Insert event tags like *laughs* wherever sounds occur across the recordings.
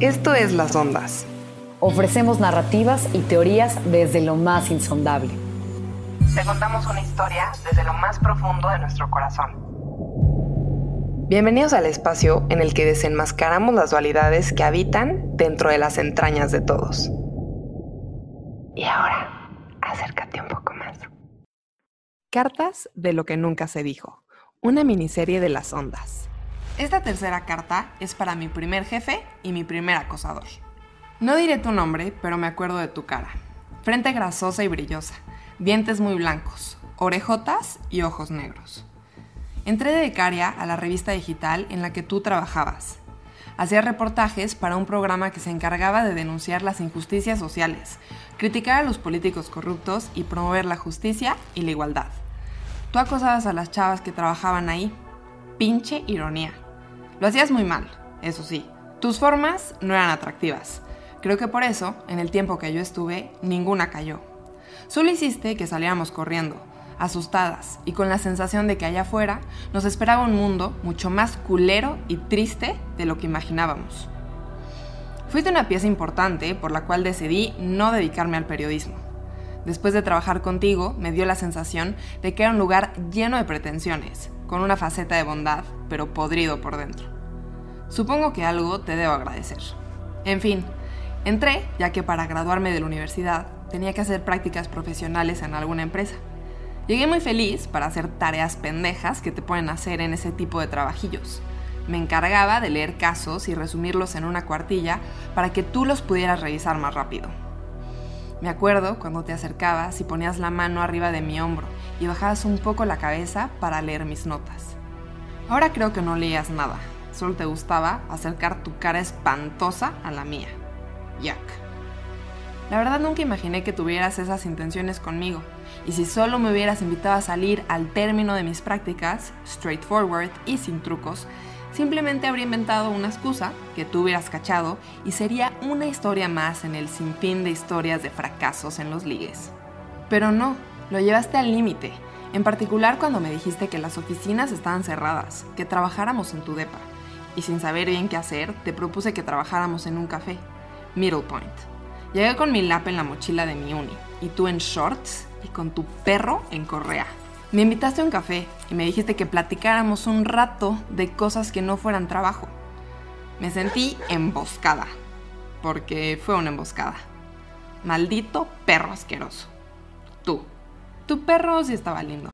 Esto es Las Ondas. Ofrecemos narrativas y teorías desde lo más insondable. Te contamos una historia desde lo más profundo de nuestro corazón. Bienvenidos al espacio en el que desenmascaramos las dualidades que habitan dentro de las entrañas de todos. Y ahora, acércate un poco más. Cartas de lo que nunca se dijo. Una miniserie de las ondas. Esta tercera carta es para mi primer jefe y mi primer acosador. No diré tu nombre, pero me acuerdo de tu cara. Frente grasosa y brillosa, dientes muy blancos, orejotas y ojos negros. Entré de becaria a la revista digital en la que tú trabajabas. Hacía reportajes para un programa que se encargaba de denunciar las injusticias sociales, criticar a los políticos corruptos y promover la justicia y la igualdad. Tú acosabas a las chavas que trabajaban ahí. Pinche ironía. Lo hacías muy mal, eso sí. Tus formas no eran atractivas. Creo que por eso, en el tiempo que yo estuve, ninguna cayó. Solo hiciste que saliéramos corriendo, asustadas y con la sensación de que allá afuera nos esperaba un mundo mucho más culero y triste de lo que imaginábamos. Fuiste una pieza importante por la cual decidí no dedicarme al periodismo. Después de trabajar contigo, me dio la sensación de que era un lugar lleno de pretensiones, con una faceta de bondad, pero podrido por dentro. Supongo que algo te debo agradecer. En fin, entré ya que para graduarme de la universidad tenía que hacer prácticas profesionales en alguna empresa. Llegué muy feliz para hacer tareas pendejas que te pueden hacer en ese tipo de trabajillos. Me encargaba de leer casos y resumirlos en una cuartilla para que tú los pudieras revisar más rápido. Me acuerdo cuando te acercabas y ponías la mano arriba de mi hombro y bajabas un poco la cabeza para leer mis notas. Ahora creo que no leías nada, solo te gustaba acercar tu cara espantosa a la mía. Jack. La verdad nunca imaginé que tuvieras esas intenciones conmigo, y si solo me hubieras invitado a salir al término de mis prácticas, straightforward y sin trucos, simplemente habría inventado una excusa que tú hubieras cachado y sería una historia más en el sinfín de historias de fracasos en los ligues. Pero no, lo llevaste al límite, en particular cuando me dijiste que las oficinas estaban cerradas, que trabajáramos en tu depa, y sin saber bien qué hacer, te propuse que trabajáramos en un café, Middle Point. Llegué con mi lap en la mochila de mi uni, y tú en shorts y con tu perro en correa. Me invitaste a un café y me dijiste que platicáramos un rato de cosas que no fueran trabajo. Me sentí emboscada, porque fue una emboscada. Maldito perro asqueroso. Tú. Tu perro sí estaba lindo.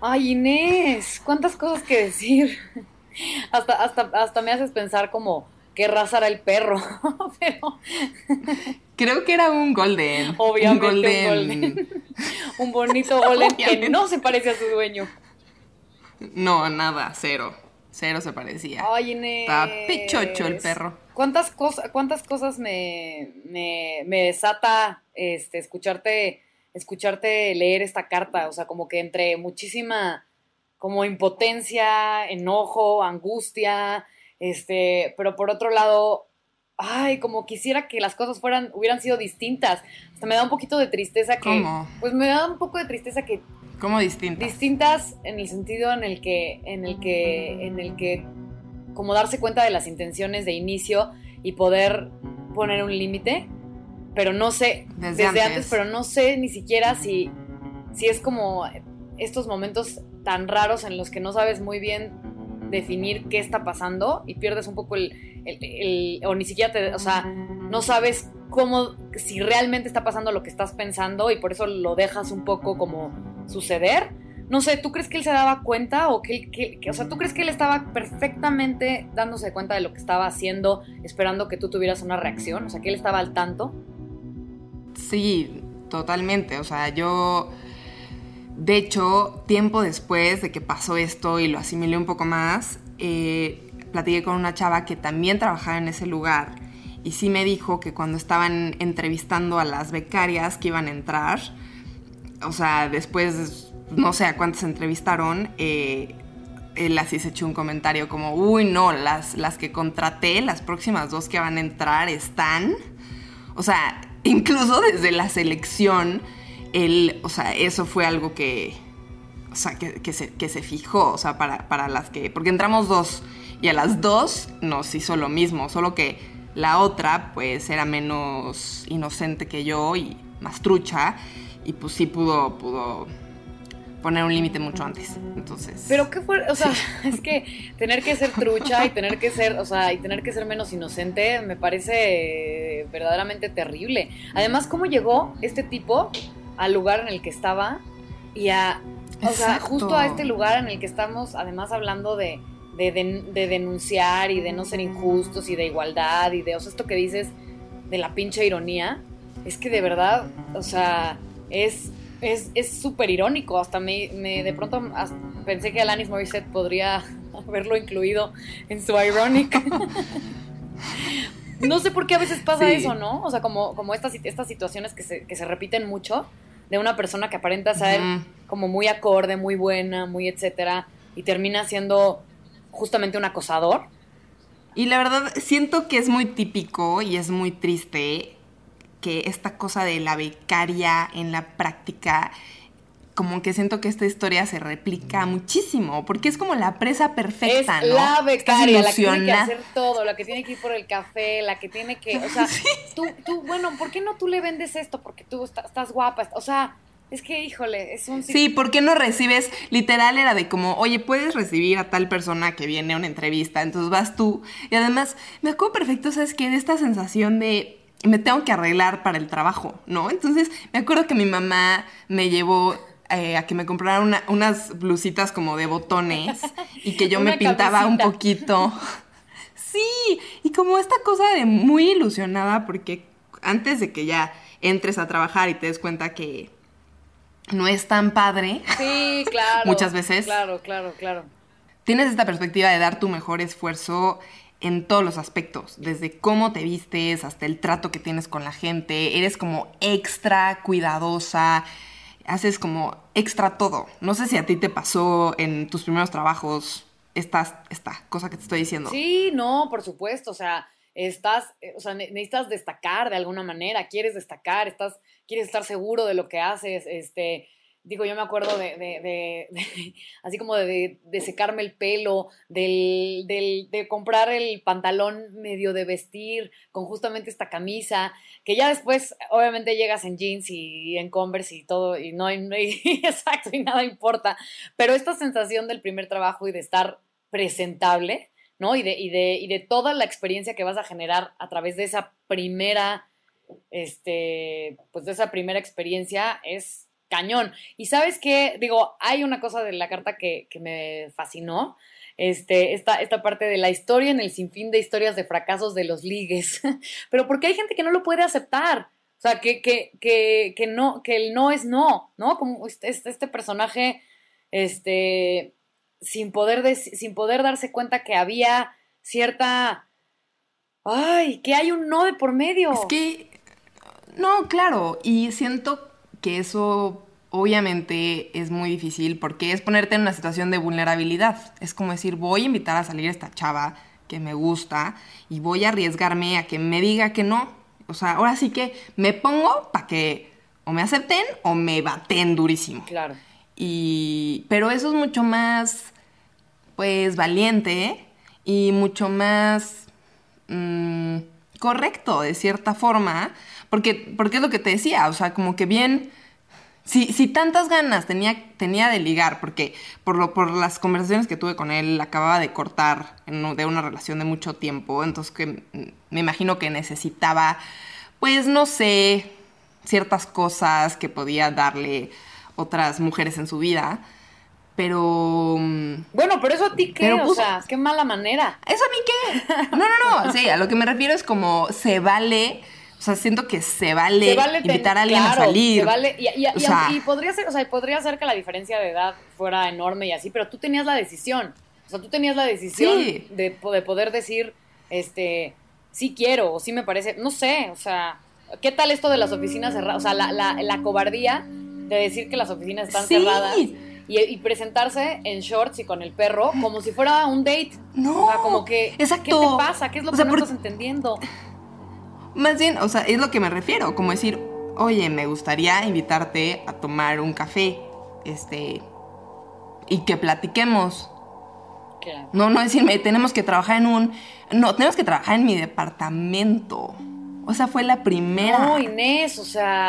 Ay, Inés, cuántas cosas que decir. Hasta, hasta, hasta me haces pensar como qué raza era el perro. *laughs* Pero Creo que era un golden. obviamente un un, golden. golden. Un bonito golden que no se parece a su dueño. No, nada, cero. Cero se parecía. Ay, Inés. Estaba pichocho el perro. ¿Cuántas, cosas cuántas cosas me, me, me desata este, escucharte, escucharte leer esta carta? O sea, como que entre muchísima como impotencia, enojo, angustia, este, pero por otro lado, ay, como quisiera que las cosas fueran, hubieran sido distintas. Hasta me da un poquito de tristeza que. ¿Cómo? Pues me da un poco de tristeza que ¿Cómo distintas? distintas en el sentido en el que en el que en el que como darse cuenta de las intenciones de inicio y poder poner un límite pero no sé Desde desde, antes. antes. pero no sé ni siquiera si si es como estos momentos tan raros en los que no sabes muy bien definir qué está pasando y pierdes un poco el, el- el- o ni siquiera te, o sea, no sabes cómo, si realmente está pasando lo que estás pensando y por eso lo dejas un poco como suceder. No sé, ¿tú crees que él se daba cuenta o que, él- que- que- o sea, tú crees que él estaba perfectamente dándose cuenta de lo que estaba haciendo, esperando que tú tuvieras una reacción? O sea, que él estaba al tanto. Sí, totalmente. O sea, yo De hecho, tiempo después de que pasó esto y lo asimilé un poco más, eh, platiqué con una chava que también trabajaba en ese lugar y sí me dijo que cuando estaban entrevistando a las becarias que iban a entrar, o sea, después no sé a cuántas entrevistaron, eh, él así se echó un comentario como, uy, no, las, las que contraté, las próximas dos que van a entrar están, o sea, incluso desde la selección él, o sea, eso fue algo que, o sea, que, se, fijó, o sea, para, para, las que, porque entramos dos y a las dos nos hizo lo mismo, solo que la otra pues era menos inocente que yo y más trucha y pues sí pudo, pudo poner un límite mucho antes. Entonces. Pero qué fue, o sea, *laughs* es que tener que ser trucha y tener que ser, o sea, y tener que ser menos inocente me parece verdaderamente terrible. Además, ¿cómo llegó este tipo al lugar en el que estaba y a, o sea, justo a este lugar en el que estamos, además hablando de, de, denunciar y de no ser injustos y de igualdad y de, o sea, esto que dices de la pinche ironía, es que de verdad, o sea, es es súper irónico, hasta me, me, de pronto pensé que Alanis Morissette podría *laughs* haberlo incluido en su Ironic. *laughs* no sé por qué a veces pasa eso, ¿no? O sea, como, como estas, estas situaciones que se, que se repiten mucho, de una persona que aparenta ser como muy acorde, muy buena, muy etcétera, y termina siendo justamente un acosador. Y la verdad, siento que es muy típico y es muy triste que esta cosa de la becaria en la práctica como que siento que esta historia se replica muchísimo, porque es como la presa perfecta, es La becaria, la que tiene que hacer todo, la que tiene que ir por el café, la que tiene que, o sea, *laughs* tú, tú, bueno, ¿por qué no tú le vendes esto? Porque tú estás, guapa, o sea, es que, híjole, es un... Sí, ¿por qué no recibes? Literal era de como, oye, puedes recibir a tal persona que viene a una entrevista, entonces vas tú. Y además, me acuerdo perfecto, ¿sabes qué? De esta sensación de me tengo que arreglar para el trabajo, ¿no? Entonces, me acuerdo que mi mamá me llevó eh, a que me comprara unas blusitas como de botones *laughs* y que yo me pintaba un poquito. *laughs* Sí, y como esta cosa de muy ilusionada porque antes de que ya entres a trabajar y te des cuenta que no es tan padre. Sí, *laughs* claro. muchas veces. Claro, claro, claro. Tienes esta perspectiva de dar tu mejor esfuerzo en todos los aspectos, desde cómo te vistes hasta el trato que tienes con la gente, eres como extra cuidadosa, haces como extra todo. No sé si a ti te pasó en tus primeros trabajos esta, esta cosa que te estoy diciendo. Sí, no, por supuesto, o sea, estás, eh, o sea, necesitas destacar de alguna manera, quieres destacar, estás, quieres estar seguro de lo que haces, este, digo, yo me acuerdo de, *laughs* así como de, secarme el pelo, del, de comprar el pantalón medio de vestir con justamente esta camisa, que ya después obviamente llegas en jeans y en Converse y todo, y no hay, *laughs* exacto, y nada importa, pero esta sensación del primer trabajo y de estar presentable, ¿no? Y de, y de, y de toda la experiencia que vas a generar a través de esa primera, este, pues de esa primera experiencia es cañón. Y sabes qué, digo, hay una cosa de la carta que, me fascinó, este, esta, esta parte de la historia en el sinfín de historias de fracasos de los ligues, *laughs* pero porque hay gente que no lo puede aceptar. O sea, que, que, que, que no, que el no es no, ¿no? Como este, este, este personaje, este, sin poder, sin poder darse cuenta que había cierta, ay, que hay un no de por medio. Es que, no, claro, y siento que eso obviamente es muy difícil porque es ponerte en una situación de vulnerabilidad. Es como decir, voy a invitar a salir a esta chava que me gusta y voy a arriesgarme a que me diga que no. O sea, ahora sí que me pongo para que o me acepten o me baten durísimo. Claro. Y, pero eso es mucho más, pues, valiente y mucho más mm, correcto, de cierta forma, porque, porque es lo que te decía, o sea, como que bien... Si, si tantas ganas tenía, tenía de ligar, porque por, lo, por las conversaciones que tuve con él, acababa de cortar de una relación de mucho tiempo, entonces que me imagino que necesitaba, pues no sé, ciertas cosas que podía darle otras mujeres en su vida. Pero. Bueno, pero eso a ti qué, o sea, qué mala manera. ¿Eso a mí qué? *laughs* No, no, no. Sí, a lo que me refiero es como se vale O sea, siento que se vale, invitar a alguien a salir. Se vale, y, podría ser, o sea, podría ser que la diferencia de edad fuera enorme y así, pero tú tenías la decisión. O sea, tú tenías la decisión de, de poder decir, este, sí quiero, o sí me parece, no sé, o sea, ¿qué tal esto de las oficinas cerradas? O sea, la, la, la cobardía de decir que las oficinas están cerradas y, presentarse en shorts y con el perro como si fuera un date. No. O sea, como que, exacto. ¿qué te pasa? ¿Qué es lo que no estás entendiendo? Más bien, o sea, es lo que me refiero, como decir, oye, me gustaría invitarte a tomar un café, este, y que platiquemos. Claro. No, no decirme, tenemos que trabajar en un, no, tenemos que trabajar en mi departamento. O sea, fue la primera. No, Inés, *laughs* o sea,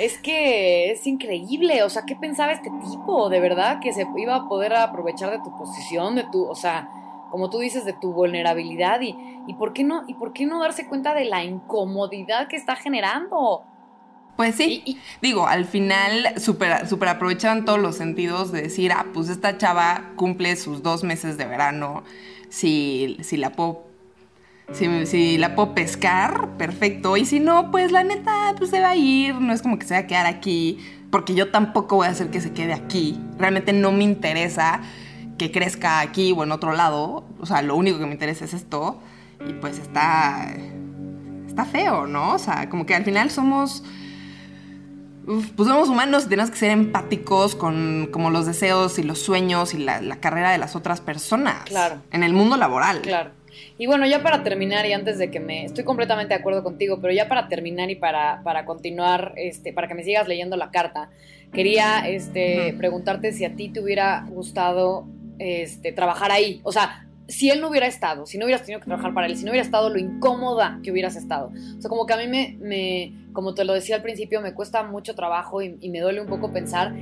es que es increíble. O sea, ¿qué pensaba este tipo? De verdad que se iba a poder aprovechar de tu posición, de tu, o sea, como tú dices, de tu vulnerabilidad y, y por qué no, y por qué no darse cuenta de la incomodidad que está generando. Pues sí, digo, al final super, super aprovechaban todos los sentidos de decir, ah, pues esta chava cumple sus dos meses de verano, si, si la puedo si, la puedo pescar, perfecto. Y si no, pues la neta, pues se va a ir. No es como que se va a quedar aquí. Porque yo tampoco voy a hacer que se quede aquí. Realmente no me interesa que crezca aquí o en otro lado. O sea, lo único que me interesa es esto. Y pues está. Está feo, ¿no? O sea, como que al final somos. pues somos humanos y tenemos que ser empáticos con como los deseos y los sueños y la, la carrera de las otras personas. Claro. En el mundo laboral. Claro. Y bueno, ya para terminar y antes de que me... Estoy completamente de acuerdo contigo, pero ya para terminar y para, para continuar, este, para que me sigas leyendo la carta, quería este, preguntarte si a ti te hubiera gustado este, trabajar ahí. O sea, si él no hubiera estado, si no hubieras tenido que trabajar para él, si no hubiera estado lo incómoda que hubieras estado. O sea, como que a mí me, me como te lo decía al principio, me cuesta mucho trabajo y, me duele un poco pensar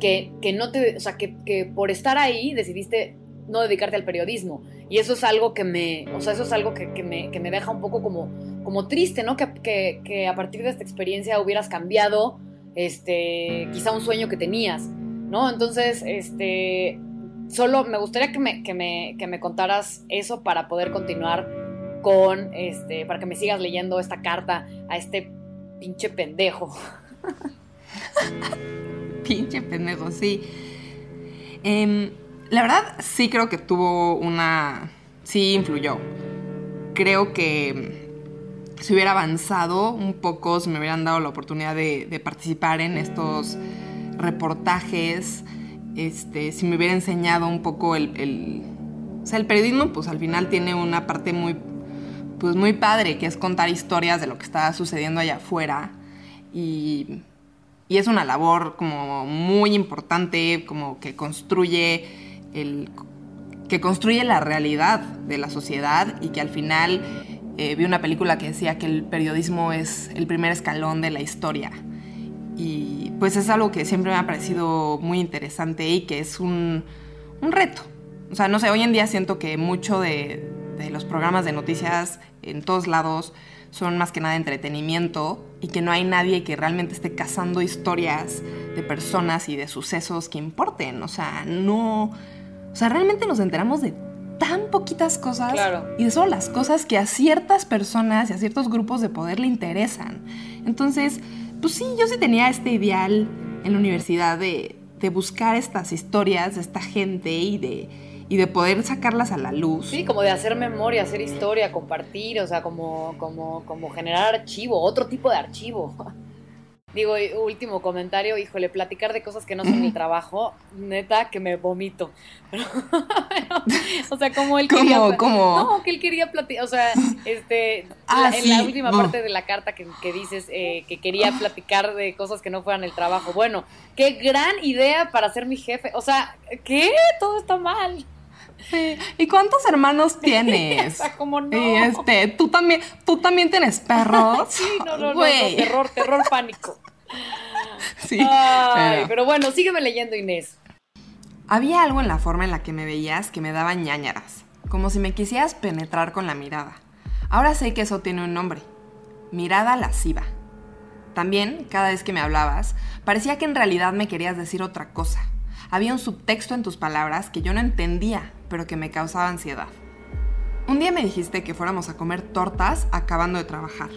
que, que no te, o sea, que, que por estar ahí decidiste no dedicarte al periodismo. Y eso es algo que me, o sea, eso es algo que, me, que me, deja un poco como, como triste, ¿no? Que, que, a partir de esta experiencia hubieras cambiado, este, quizá un sueño que tenías, ¿no? Entonces, este, solo me gustaría que me, que me, que me contaras eso para poder continuar con, este, para que me sigas leyendo esta carta a este pinche pendejo. *laughs* pinche pendejo, sí. Eh, la verdad, sí creo que tuvo una. Sí influyó. Creo que si hubiera avanzado un poco, si me hubieran dado la oportunidad de, participar en estos reportajes, este, si me hubiera enseñado un poco el, O sea, el periodismo, pues al final tiene una parte muy. Pues muy padre, que es contar historias de lo que está sucediendo allá afuera. Y, y es una labor como muy importante, como que construye el, que construye la realidad de la sociedad y que al final eh, vi una película que decía que el periodismo es el primer escalón de la historia. Y pues es algo que siempre me ha parecido muy interesante y que es un, un reto. O sea, no sé, hoy en día siento que mucho de, de los programas de noticias en todos lados son más que nada entretenimiento y que no hay nadie que realmente esté cazando historias de personas y de sucesos que importen. O sea, no, o sea, realmente nos enteramos de tan poquitas cosas y de solo las cosas que a ciertas personas y a ciertos grupos de poder le interesan. Entonces, pues sí, yo sí tenía este ideal en la universidad de, buscar estas historias de esta gente y de, y de poder sacarlas a la luz. Sí, como de hacer memoria, hacer historia, compartir, o sea, como, como, como generar archivo, otro tipo de archivo. Digo, último comentario, híjole, platicar de cosas que no son mi trabajo, neta, que me vomito. *laughs* o sea, como él quería... ¿Cómo? No, que él quería platicar, o sea, este, *laughs* ah, en la última parte de la carta que, dices eh, que quería platicar de cosas que no fueran el trabajo. Bueno, qué gran idea para ser mi jefe. O sea, ¿qué? Todo está mal. ¿Y cuántos hermanos *laughs* tienes? o sea, como no. Y este, tú también, tú también tienes perros. sí, no, no, no, terror, terror, pánico. Sí. Ay, pero... bueno, sígueme leyendo, Inés. Había algo en la forma en la que me veías que me daba ñañaras, como si me quisieras penetrar con la mirada. Ahora sé que eso tiene un nombre. Mirada lasciva. También, cada vez que me hablabas, parecía que en realidad me querías decir otra cosa. Había un subtexto en tus palabras que yo no entendía, pero que me causaba ansiedad. Un día me dijiste que fuéramos a comer tortas acabando de trabajar.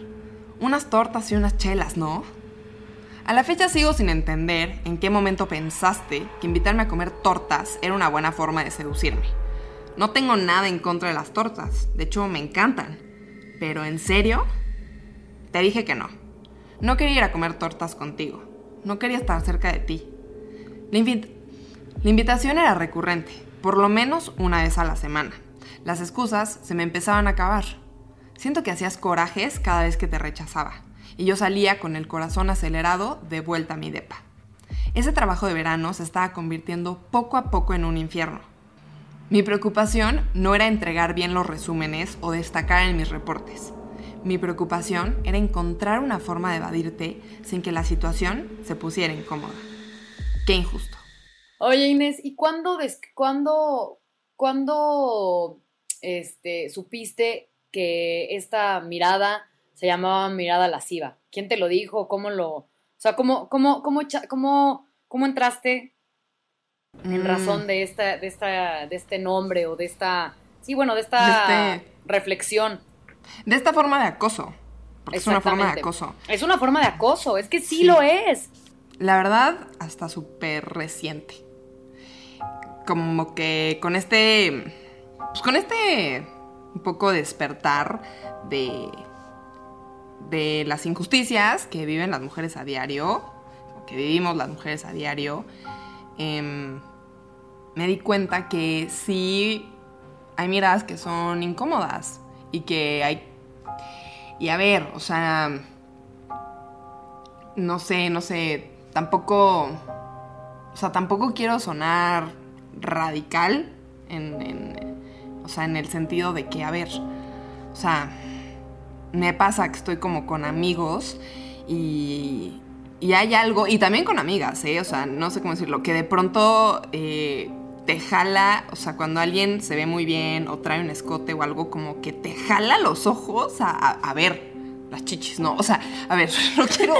unas tortas y unas chelas, ¿no? A la fecha sigo sin entender en qué momento pensaste que invitarme a comer tortas era una buena forma de seducirme. No tengo nada en contra de las tortas, de hecho me encantan. Pero en serio, te dije que no. No quería ir a comer tortas contigo. No quería estar cerca de ti. La, la invitación era recurrente, por lo menos una vez a la semana. Las excusas se me empezaban a acabar. Siento que hacías corajes cada vez que te rechazaba y yo salía con el corazón acelerado de vuelta a mi depa. Ese trabajo de verano se estaba convirtiendo poco a poco en un infierno. Mi preocupación no era entregar bien los resúmenes o destacar en mis reportes. Mi preocupación era encontrar una forma de evadirte sin que la situación se pusiera incómoda. Qué injusto. Oye Inés, ¿y cuándo, cuándo, cuándo este, supiste que esta mirada se llamaba mirada lasciva. ¿Quién te lo dijo? ¿Cómo lo...? O sea, ¿cómo, cómo, cómo, cómo, cómo entraste en mm. razón de, esta, de, esta, de este nombre o de esta... Sí, bueno, de esta este reflexión. De esta forma de acoso. Porque es una forma de acoso. Es una forma de acoso, es que sí, lo es. La verdad, hasta súper reciente. Como que con este. Pues con este. Un poco despertar de de las injusticias que viven las mujeres a diario, que vivimos las mujeres a diario, em, me di cuenta que sí hay miradas que son incómodas y que hay... Y a ver, o sea, no sé, no sé, tampoco... O sea, tampoco quiero sonar radical en, o sea, en el sentido de que, a ver, o sea, me pasa que estoy como con amigos y, y hay algo, y también con amigas, ¿eh? O sea, no sé cómo decirlo, que de pronto eh, te jala, o sea, cuando alguien se ve muy bien o trae un escote o algo, como que te jala los ojos a, ver las chichis, ¿no? O sea, a ver, *laughs* no quiero...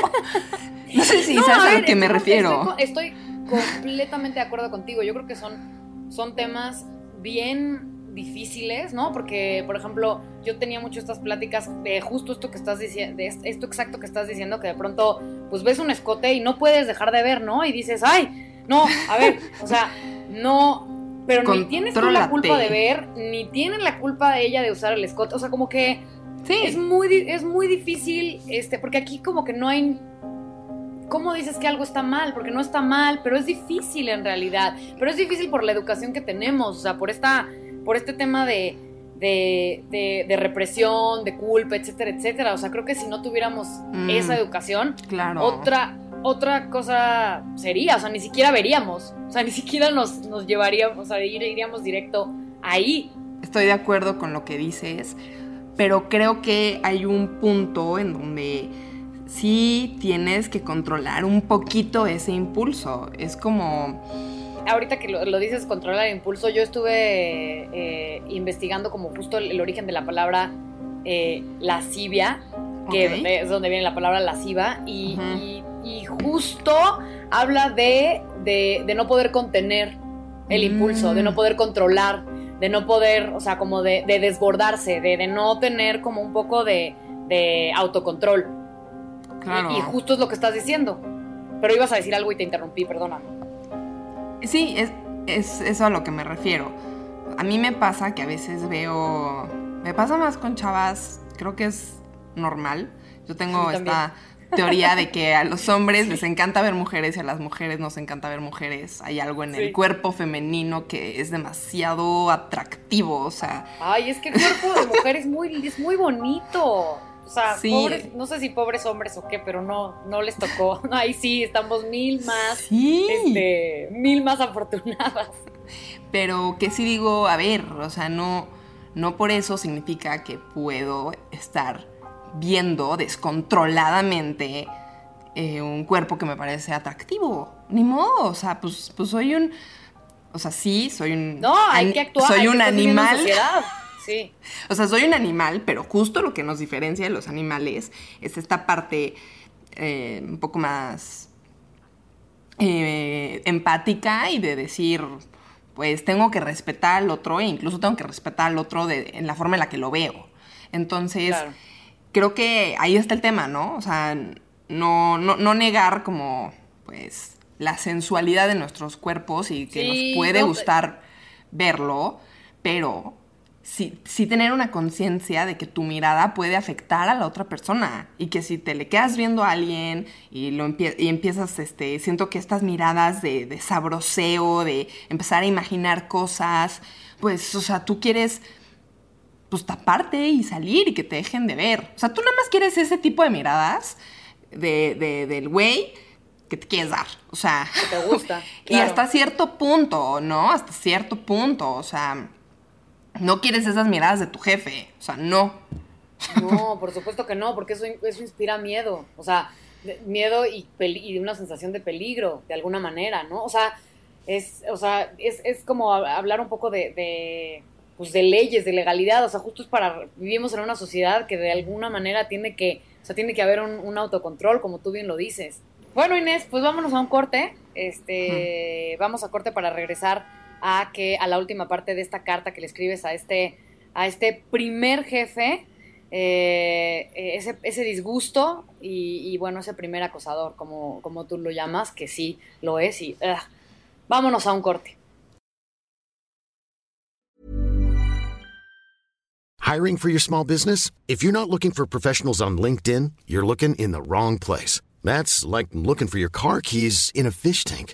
No sé si sabes a, lo que me refiero. Estoy, completamente de acuerdo contigo. Yo creo que son, son temas bien difíciles, ¿no? Porque, por ejemplo, yo tenía mucho estas pláticas de justo esto que estás diciendo, de esto exacto que estás diciendo, que de pronto, pues ves un escote y no puedes dejar de ver, ¿no? Y dices, ay, no, a ver, o sea, no, pero ni tienes tú la culpa de ver, ni tienen la culpa de ella de usar el escote, o sea, como que sí. es muy, es muy difícil, este, porque aquí como que no hay ¿cómo dices que algo está mal? Porque no está mal, pero es difícil en realidad. Pero es difícil por la educación que tenemos, o sea, por esta por este tema de, de, represión, de culpa, etcétera, etcétera. O sea, creo que si no tuviéramos mm. esa educación, otra, otra cosa sería, o sea, ni siquiera veríamos, o sea, ni siquiera nos, nos llevaríamos, o sea, iríamos directo ahí. Estoy de acuerdo con lo que dices, pero creo que hay un punto en donde sí tienes que controlar un poquito ese impulso. Es como ahorita que lo, dices, controlar el impulso, yo estuve eh, investigando como justo el, origen de la palabra eh, lascivia, que es donde viene la palabra lasciva, y, justo habla de, de, no poder contener el impulso, de no mm. poder controlar, de no poder, o sea, como de, desbordarse, de, no tener como un poco de, autocontrol. Claro. Y, justo es lo que estás diciendo. Pero ibas a decir algo y te interrumpí, perdóname. Sí, es, es eso a lo que me refiero. A mí me pasa que a veces veo... Me pasa más con chavas, creo que es normal. Yo tengo esta teoría de que a los hombres *laughs* les encanta ver mujeres y a las mujeres nos encanta ver mujeres. Hay algo en el cuerpo femenino que es demasiado atractivo, o sea... Ay, es que el cuerpo de mujer es muy, es muy bonito. O sea, no sé si pobres hombres o qué, pero no, no les tocó. *laughs* Ahí sí, estamos mil más, este, mil más afortunadas. Pero que sí digo, a ver, o sea, no, no por eso significa que puedo estar viendo descontroladamente eh, un cuerpo que me parece atractivo. Ni modo, o sea, pues, pues soy un... O sea, sí, soy un... No, hay que actuar. Soy un animal. *laughs* O sea, soy un animal, pero justo lo que nos diferencia de los animales es esta parte eh, un poco más eh, empática y de decir, pues tengo que respetar al otro e incluso tengo que respetar al otro de, en la forma en la que lo veo. Entonces, creo que ahí está el tema, ¿no? O sea, no, no, negar como, pues, la sensualidad de nuestros cuerpos y que nos puede gustar verlo, pero sí, sí tener una conciencia de que tu mirada puede afectar a la otra persona y que si te le quedas viendo a alguien y, lo y empiezas, este, siento que estas miradas de, de sabroseo, de empezar a imaginar cosas, pues, o sea, tú quieres pues taparte y salir y que te dejen de ver. O sea, tú nada más quieres ese tipo de miradas de, del güey que te quieres dar. O sea. Que te gusta. *laughs* Y hasta cierto punto, ¿no? Hasta cierto punto. O sea, no quieres esas miradas de tu jefe. O sea, no. No, por supuesto que no, porque eso, eso inspira miedo. O sea, miedo y, y una sensación de peligro, de alguna manera, ¿no? O sea, es, o sea, es, es como hablar un poco de pues de leyes, de legalidad, o sea, justo es para, vivimos en una sociedad que de alguna manera tiene que, o sea, tiene que haber un, autocontrol, como tú bien lo dices. Bueno, Inés, pues vámonos a un corte, este, vamos a corte para regresar a que, a la última parte de esta carta que le escribes a este, a este primer jefe, eh, ese, ese, disgusto y, bueno, ese primer acosador, como, como tú lo llamas, que sí lo es, y vámonos a un corte. Hiring for your small business? If you're not looking for professionals on LinkedIn, you're looking in the wrong place. That's like looking for your car keys in a fish tank.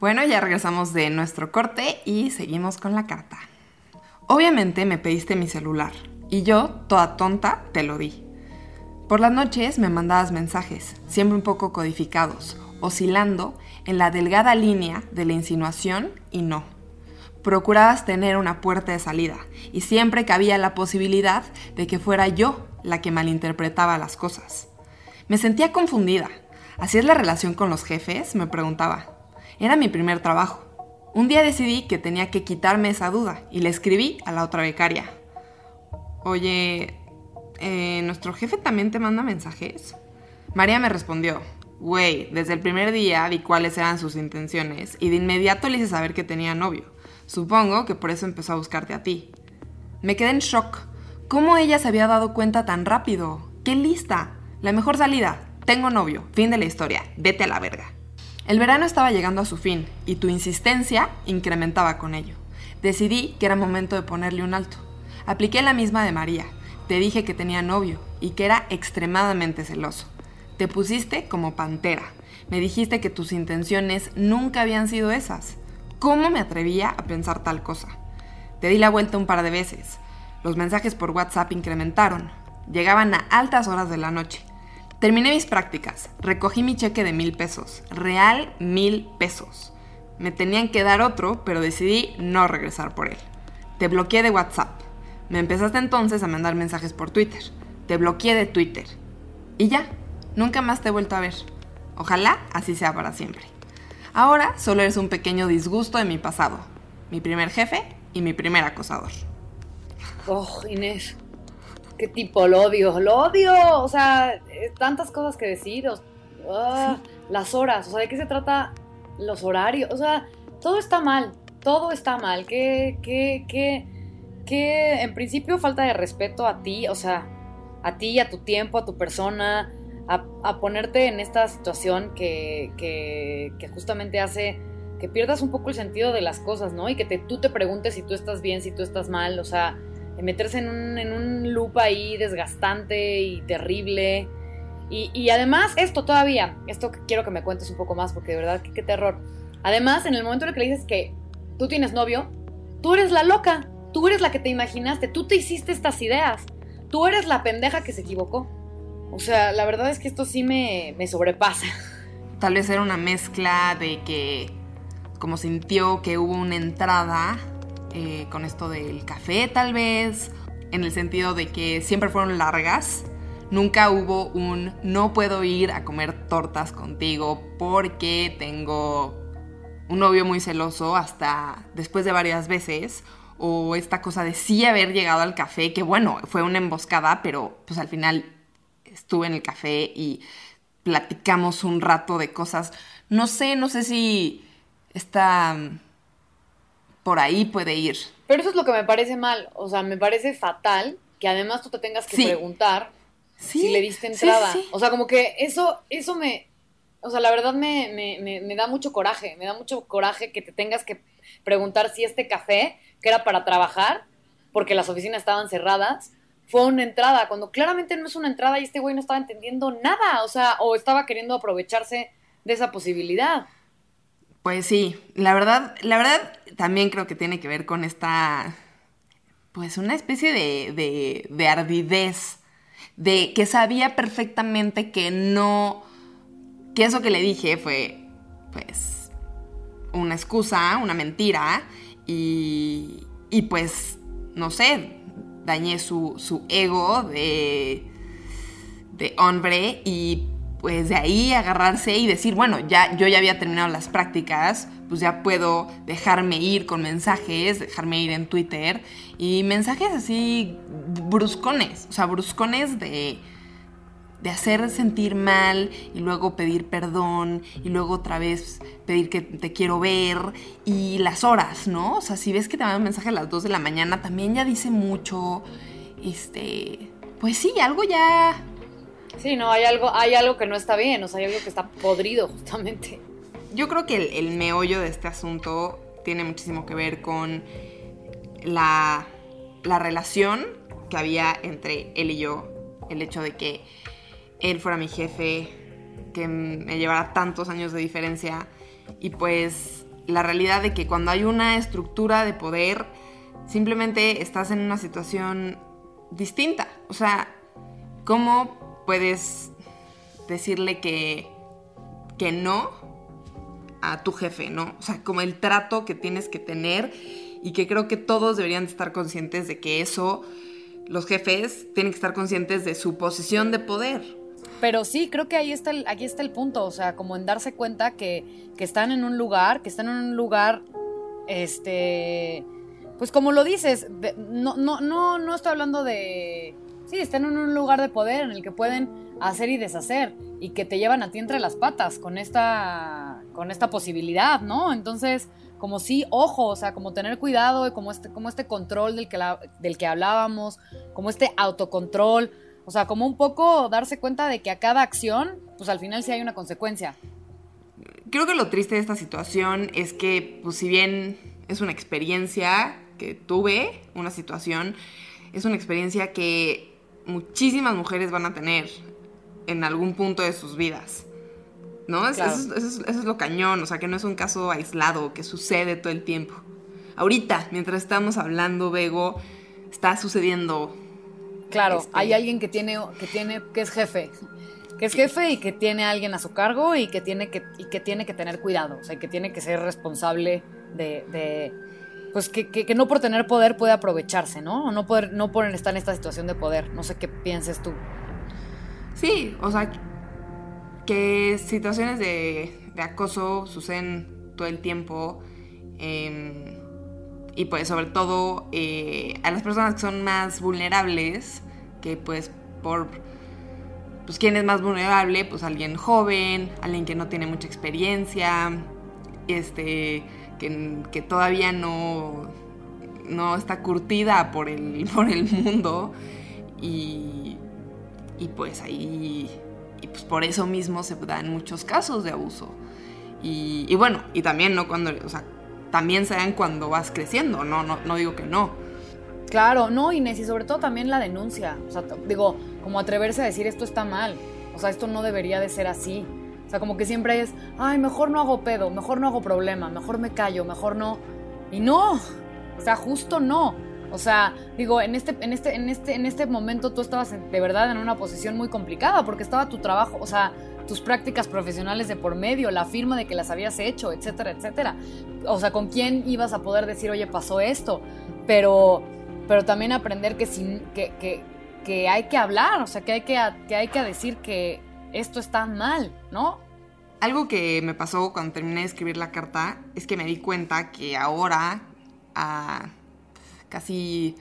Bueno, ya regresamos de nuestro corte y seguimos con la carta. Obviamente me pediste mi celular y yo, toda tonta, te lo di. Por las noches me mandabas mensajes, siempre un poco codificados, oscilando en la delgada línea de la insinuación y no. Procurabas tener una puerta de salida y siempre cabía la posibilidad de que fuera yo la que malinterpretaba las cosas. Me sentía confundida. ¿Así es la relación con los jefes? Me preguntaba. Era mi primer trabajo. Un día decidí que tenía que quitarme esa duda y le escribí a la otra becaria. Oye, eh, ¿nuestro jefe también te manda mensajes? María me respondió, güey, desde el primer día vi cuáles eran sus intenciones y de inmediato le hice saber que tenía novio. Supongo que por eso empezó a buscarte a ti. Me quedé en shock. ¿Cómo ella se había dado cuenta tan rápido? ¡Qué lista! La mejor salida. Tengo novio. Fin de la historia. Vete a la verga. El verano estaba llegando a su fin y tu insistencia incrementaba con ello. Decidí que era momento de ponerle un alto. Apliqué la misma de María. Te dije que tenía novio y que era extremadamente celoso. Te pusiste como pantera. Me dijiste que tus intenciones nunca habían sido esas. ¿Cómo me atrevía a pensar tal cosa? Te di la vuelta un par de veces. Los mensajes por WhatsApp incrementaron. Llegaban a altas horas de la noche. Terminé mis prácticas, recogí mi cheque de mil pesos, real mil pesos. Me tenían que dar otro, pero decidí no regresar por él. Te bloqueé de WhatsApp. Me empezaste entonces a mandar mensajes por Twitter. Te bloqueé de Twitter. Y ya, nunca más te he vuelto a ver. Ojalá así sea para siempre. Ahora solo eres un pequeño disgusto de mi pasado, mi primer jefe y mi primer acosador. Oh, Inés, qué tipo, lo odio, lo odio. O sea, eh, tantas cosas que decir. Ah, las horas, o sea, ¿de qué se trata los horarios? O sea, todo está mal, todo está mal. Que, que, que, que en principio falta de respeto a ti, o sea, a ti, a tu tiempo, a tu persona, a, ponerte en esta situación que, que, que, justamente hace que pierdas un poco el sentido de las cosas, ¿no? Y que te, tú te preguntes si tú estás bien, si tú estás mal, o sea, meterse en un, en un loop ahí desgastante y terrible. Y, además, esto todavía, esto quiero que me cuentes un poco más, porque de verdad, qué, terror. Además, en el momento en el que le dices que tú tienes novio, tú eres la loca, tú eres la que te imaginaste, tú te hiciste estas ideas, tú eres la pendeja que se equivocó. O sea, la verdad es que esto sí me, me sobrepasa. Tal vez era una mezcla de que, como sintió que hubo una entrada eh, con esto del café tal vez, en el sentido de que siempre fueron largas, Nunca hubo un no puedo ir a comer tortas contigo porque tengo un novio muy celoso hasta después de varias veces. O esta cosa de sí haber llegado al café, que bueno, fue una emboscada, pero pues al final estuve en el café y platicamos un rato de cosas. No sé, no sé si está por ahí puede ir. Pero eso es lo que me parece mal. O sea, me parece fatal que además tú te tengas que preguntar si le diste entrada. o sea, como que eso, eso me. O sea, la verdad me, me, me, da mucho coraje. Me da mucho coraje que te tengas que preguntar si este café, que era para trabajar, porque las oficinas estaban cerradas, fue una entrada, cuando claramente no es una entrada y este güey no estaba entendiendo nada, o sea, o estaba queriendo aprovecharse de esa posibilidad. Pues sí, la verdad, la verdad también creo que tiene que ver con esta, pues una especie de, de, de ardidez, de que sabía perfectamente que no, que eso que le dije fue, pues, una excusa, una mentira, y, y pues, no sé, dañé su, su ego de, de hombre y pues de ahí agarrarse y decir, bueno, ya yo ya había terminado las prácticas, pues ya puedo dejarme ir con mensajes, dejarme ir en Twitter y mensajes así bruscones, o sea, bruscones de de hacer sentir mal y luego pedir perdón y luego otra vez pedir que te quiero ver y las horas, ¿no? O sea, si ves que te mandan un mensaje a las 2 de la mañana, también ya dice mucho, este, pues sí, algo ya Sí, no, hay algo, hay algo que no está bien, o sea, hay algo que está podrido justamente. Yo creo que el, meollo de este asunto tiene muchísimo que ver con la, la relación que había entre él y yo. El hecho de que él fuera mi jefe, que me llevara tantos años de diferencia. Y pues la realidad de que cuando hay una estructura de poder, simplemente estás en una situación distinta. O sea, ¿cómo puedes decirle que, que no a tu jefe, ¿no? O sea, como el trato que tienes que tener y que creo que todos deberían estar conscientes de que eso, los jefes tienen que estar conscientes de su posición de poder. Pero sí, creo que ahí está el, aquí está el punto, o sea, como en darse cuenta que, que están en un lugar, que están en un lugar, este, pues como lo dices, no, no, no, no estoy hablando de Sí, están en un lugar de poder en el que pueden hacer y deshacer y que te llevan a ti entre las patas con esta, con esta posibilidad, ¿no? Entonces, como sí, ojo, o sea, como tener cuidado, como este, como este control del que, del que hablábamos, como este autocontrol, o sea, como un poco darse cuenta de que a cada acción, pues al final sí hay una consecuencia. Creo que lo triste de esta situación es que, pues si bien es una experiencia que tuve, una situación, es una experiencia que muchísimas mujeres van a tener en algún punto de sus vidas. ¿No? Eso, es, lo cañón, o sea, que no es un caso aislado, que sucede todo el tiempo. Ahorita, mientras estamos hablando, Bego, está sucediendo. Claro, este hay alguien que tiene, que tiene, que es jefe, que es jefe y que tiene a alguien a su cargo y que tiene que, y que tiene que tener cuidado, o sea, que tiene que ser responsable de pues que, no por tener poder puede aprovecharse, ¿no? O no, poder, no por estar en esta situación de poder. No sé qué pienses tú. Sí, o sea, que situaciones de, acoso suceden todo el tiempo. Em, y pues sobre todo eh, a las personas que son más vulnerables, que pues por... Pues quién es más vulnerable, pues alguien joven, alguien que no tiene mucha experiencia, este que, todavía no, no está curtida por el, *laughs* por el mundo y, pues ahí, y pues por eso mismo se dan muchos casos de abuso. Y, bueno, y también, ¿no? Cuando, o sea, también se dan cuando vas creciendo, no, no, no digo que no. Claro, no, Inés, y sobre todo también la denuncia. O sea, digo, como atreverse a decir esto está mal. O sea, esto no debería de ser así. O sea, como que siempre es, ay, mejor no hago pedo, mejor no hago problema, mejor me callo, mejor no. Y no, o sea, justo no. O sea, digo, en este, en este, en este, en este momento tú estabas de verdad en una posición muy complicada porque estaba tu trabajo, o sea, tus prácticas profesionales de por medio, la firma de que las habías hecho, etcétera, etcétera. O sea, con quién ibas a poder decir, oye, pasó esto. Pero, pero también aprender que, sin, que, que que hay que hablar, o sea, que hay que, que hay que decir que esto está mal, ¿no? Algo que me pasó cuando terminé de escribir la carta es que me di cuenta que ahora, a casi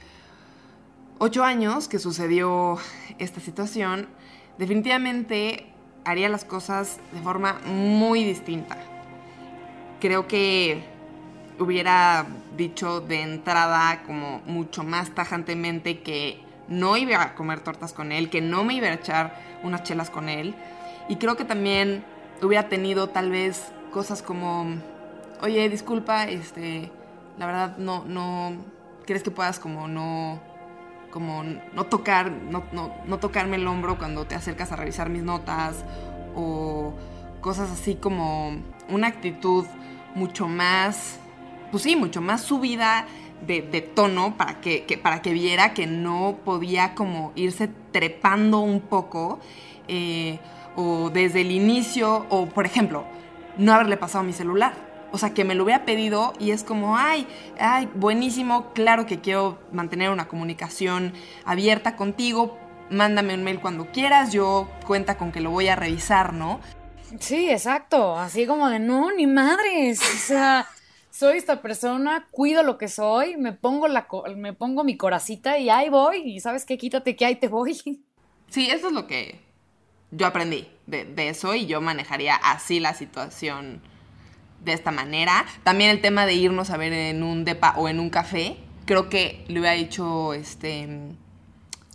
ocho años que sucedió esta situación, definitivamente haría las cosas de forma muy distinta. Creo que hubiera dicho de entrada como mucho más tajantemente que no iba a comer tortas con él, que no me iba a echar unas chelas con él. Y creo que también hubiera tenido tal vez cosas como, oye, disculpa, este, la verdad no, no, ¿crees que puedas como no, como no tocar, no, no, no tocarme el hombro cuando te acercas a revisar mis notas? O cosas así como una actitud mucho más, pues sí, mucho más subida de, tono para que, para que viera que no podía como irse trepando un poco. Eh, o desde el inicio, o por ejemplo, no haberle pasado mi celular. O sea, que me lo hubiera pedido y es como, ay, ay, buenísimo, claro que quiero mantener una comunicación abierta contigo, mándame un mail cuando quieras, yo cuenta con que lo voy a revisar, ¿no? Sí, exacto, así como de, no, ni madres, o sea, soy esta persona, cuido lo que soy, me pongo, la, me pongo mi coracita y ahí voy, y sabes qué, quítate que ahí te voy. Sí, eso es lo que yo aprendí de, eso y yo manejaría así la situación de esta manera. También el tema de irnos a ver en un depa o en un café, creo que le hubiera dicho, este...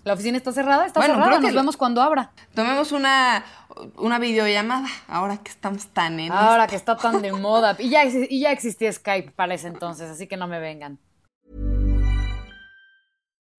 La oficina está cerrada, está cerrada, nos vemos cuando abra. Tomemos una, una videollamada, ahora que estamos tan en... Ahora que está tan de moda. Y ya, y ya existía Skype para ese entonces, así que no me vengan.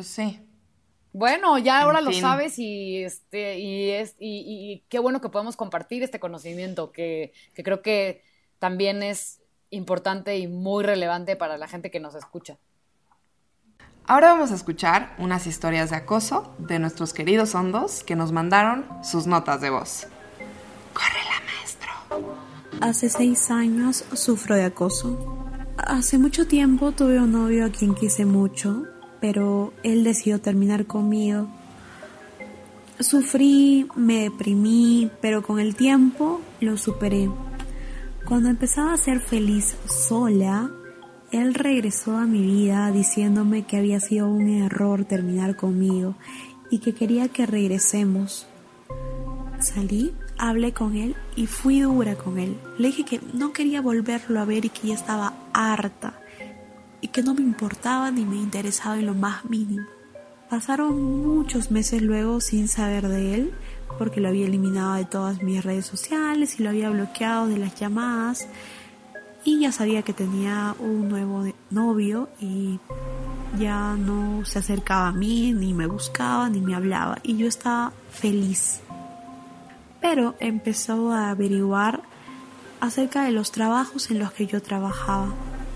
Pues sí. Bueno, ya ahora lo sabes y este y es y, qué bueno que podemos compartir este conocimiento que, que creo que también es importante y muy relevante para la gente que nos escucha. Ahora vamos a escuchar unas historias de acoso de nuestros queridos hondos que nos mandaron sus notas de voz. ¡Córrela, maestro! Hace seis años sufro de acoso. Hace mucho tiempo tuve un novio a quien quise mucho pero él decidió terminar conmigo. Sufrí, me deprimí, pero con el tiempo lo superé. Cuando empezaba a ser feliz sola, él regresó a mi vida diciéndome que había sido un error terminar conmigo y que quería que regresemos. Salí, hablé con él y fui dura con él. Le dije que no quería volverlo a ver y que ya estaba harta y que no me importaba ni me interesaba en lo más mínimo. Pasaron muchos meses luego sin saber de él, porque lo había eliminado de todas mis redes sociales y lo había bloqueado de las llamadas. Y ya sabía que tenía un nuevo novio y ya no se acercaba a mí, ni me buscaba, ni me hablaba. Y yo estaba feliz. Pero empezó a averiguar acerca de los trabajos en los que yo trabajaba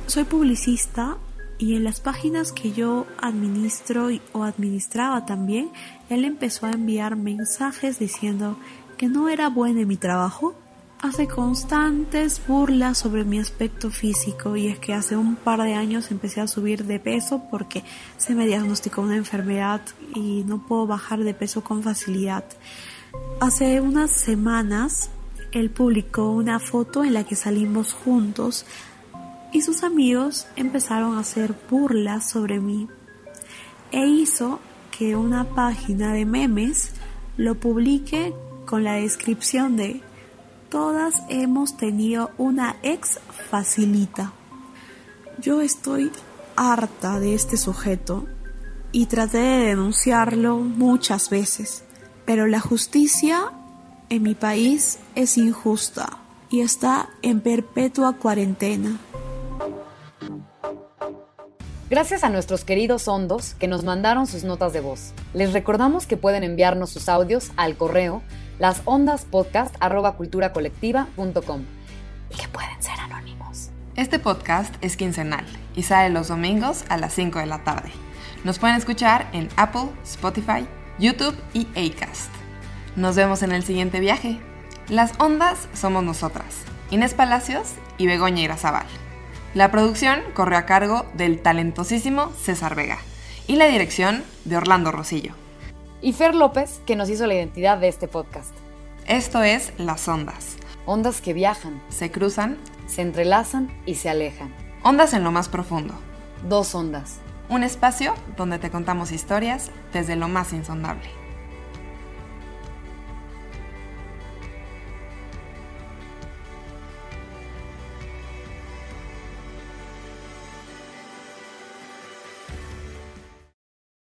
soy publicista y en las páginas que yo administro o administraba también, él empezó a enviar mensajes diciendo que no era bueno en mi trabajo. Hace constantes burlas sobre mi aspecto físico y es que hace un par de años empecé a subir de peso porque se me diagnosticó una enfermedad y no puedo bajar de peso con facilidad. Hace unas semanas él publicó una foto en la que salimos juntos y sus amigos empezaron a hacer burlas sobre mí e hizo que una página de memes lo publique con la descripción de todas hemos tenido una ex facilita. Yo estoy harta de este sujeto y traté de denunciarlo muchas veces, pero la justicia en mi país es injusta y está en perpetua cuarentena. Gracias a nuestros queridos hondos que nos mandaron sus notas de voz. Les recordamos que pueden enviarnos sus audios al correo lasondaspodcast.culturacolectiva.com y que pueden ser anónimos. Este podcast es quincenal y sale los domingos a las 5 de la tarde. Nos pueden escuchar en Apple, Spotify, YouTube y Acast. Nos vemos en el siguiente viaje. Las ondas somos nosotras, Inés Palacios y Begoña Irazabal. La producción corre a cargo del talentosísimo César Vega y la dirección de Orlando Rosillo. Y Fer López, que nos hizo la identidad de este podcast. Esto es Las Ondas. Ondas que viajan, Se cruzan, se entrelazan y se alejan. ondas en lo más profundo. Dos ondas. Un espacio donde te contamos historias desde lo más insondable.